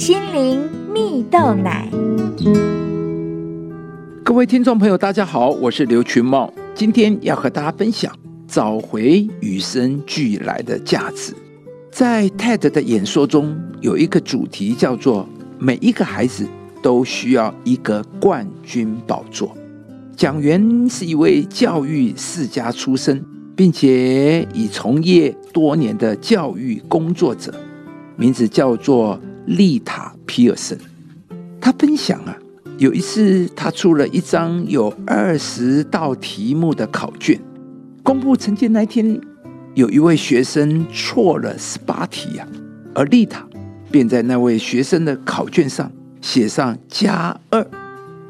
心灵蜜豆奶。各位听众朋友，大家好，我是刘群茂，今天要和大家分享找回与生俱来的价值。在 TED 的演说中，有一个主题叫做“每一个孩子都需要一个冠军宝座”。讲员是一位教育世家出身，并且已从业多年的教育工作者，名字叫做丽塔·皮尔森。他分享啊。有一次，他出了一张有二十道题目的考卷，公布成绩那天，有一位学生错了十八题呀，而丽塔便在那位学生的考卷上写上加二，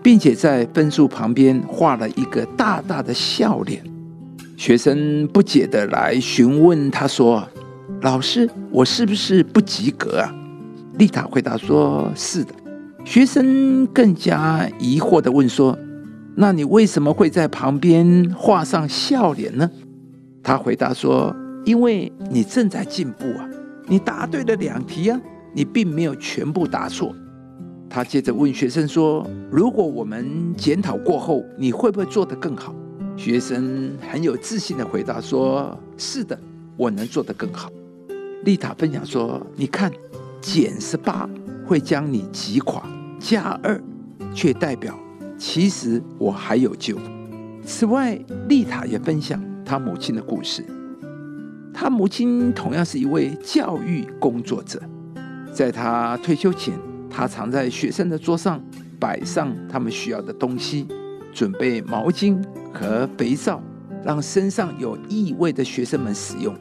并且在分数旁边画了一个大大的笑脸。学生不解的来询问他说：“老师，我是不是不及格啊？”丽塔回答说：“是的。”学生更加疑惑的问说：“那你为什么会在旁边画上笑脸呢？”他回答说：“因为你正在进步啊，你答对了两题啊，你并没有全部答错。”他接着问学生说：“如果我们检讨过后，你会不会做得更好？”学生很有自信的回答说：“是的，我能做得更好。”丽塔分享说：“你看，减十八。”会将你击垮，加二却代表其实我还有救。此外，丽塔也分享她母亲的故事。她母亲同样是一位教育工作者，在她退休前，她常在学生的桌上摆上他们需要的东西，准备毛巾和肥皂，让身上有异味的学生们使用。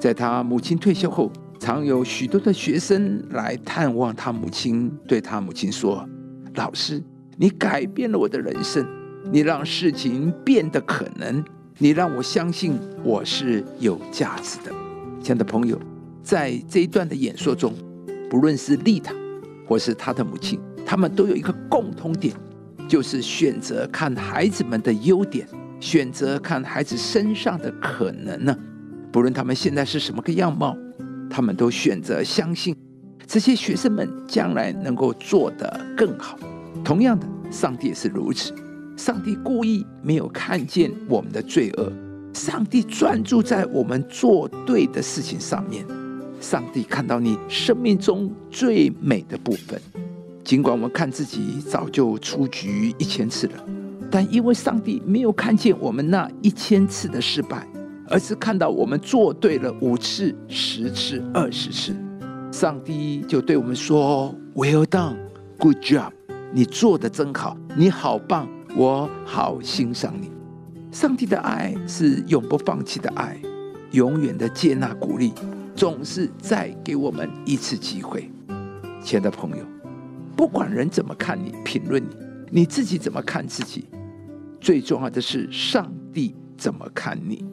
在她母亲退休后。常有许多的学生来探望他母亲，对他母亲说：“老师，你改变了我的人生，你让事情变得可能，你让我相信我是有价值的。”亲爱的朋友，在这一段的演说中，不论是丽塔或是他的母亲，他们都有一个共通点，就是选择看孩子们的优点，选择看孩子身上的可能呢。不论他们现在是什么个样貌。他们都选择相信这些学生们将来能够做得更好。同样的，上帝也是如此。上帝故意没有看见我们的罪恶，上帝专注在我们做对的事情上面。上帝看到你生命中最美的部分。尽管我们看自己早就出局一千次了，但因为上帝没有看见我们那一千次的失败。而是看到我们做对了五次、十次、二十次，上帝就对我们说：“Well done, good job，你做的真好，你好棒，我好欣赏你。”上帝的爱是永不放弃的爱，永远的接纳、鼓励，总是再给我们一次机会。亲爱的朋友，不管人怎么看你、评论你，你自己怎么看自己，最重要的是上帝怎么看你。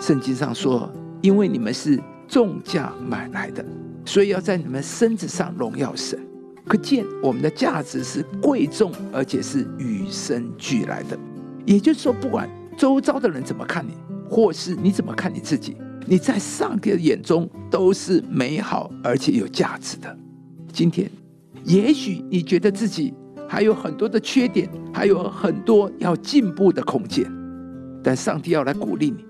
圣经上说：“因为你们是重价买来的，所以要在你们身子上荣耀神。可见我们的价值是贵重，而且是与生俱来的。也就是说，不管周遭的人怎么看你，或是你怎么看你自己，你在上帝的眼中都是美好而且有价值的。今天，也许你觉得自己还有很多的缺点，还有很多要进步的空间，但上帝要来鼓励你。”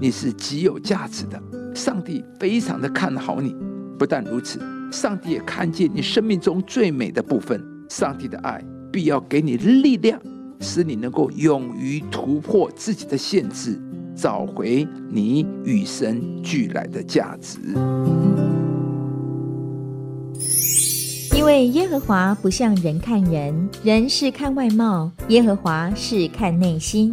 你是极有价值的，上帝非常的看好你。不但如此，上帝也看见你生命中最美的部分。上帝的爱必要给你力量，使你能够勇于突破自己的限制，找回你与生俱来的价值。因为耶和华不像人看人，人是看外貌，耶和华是看内心。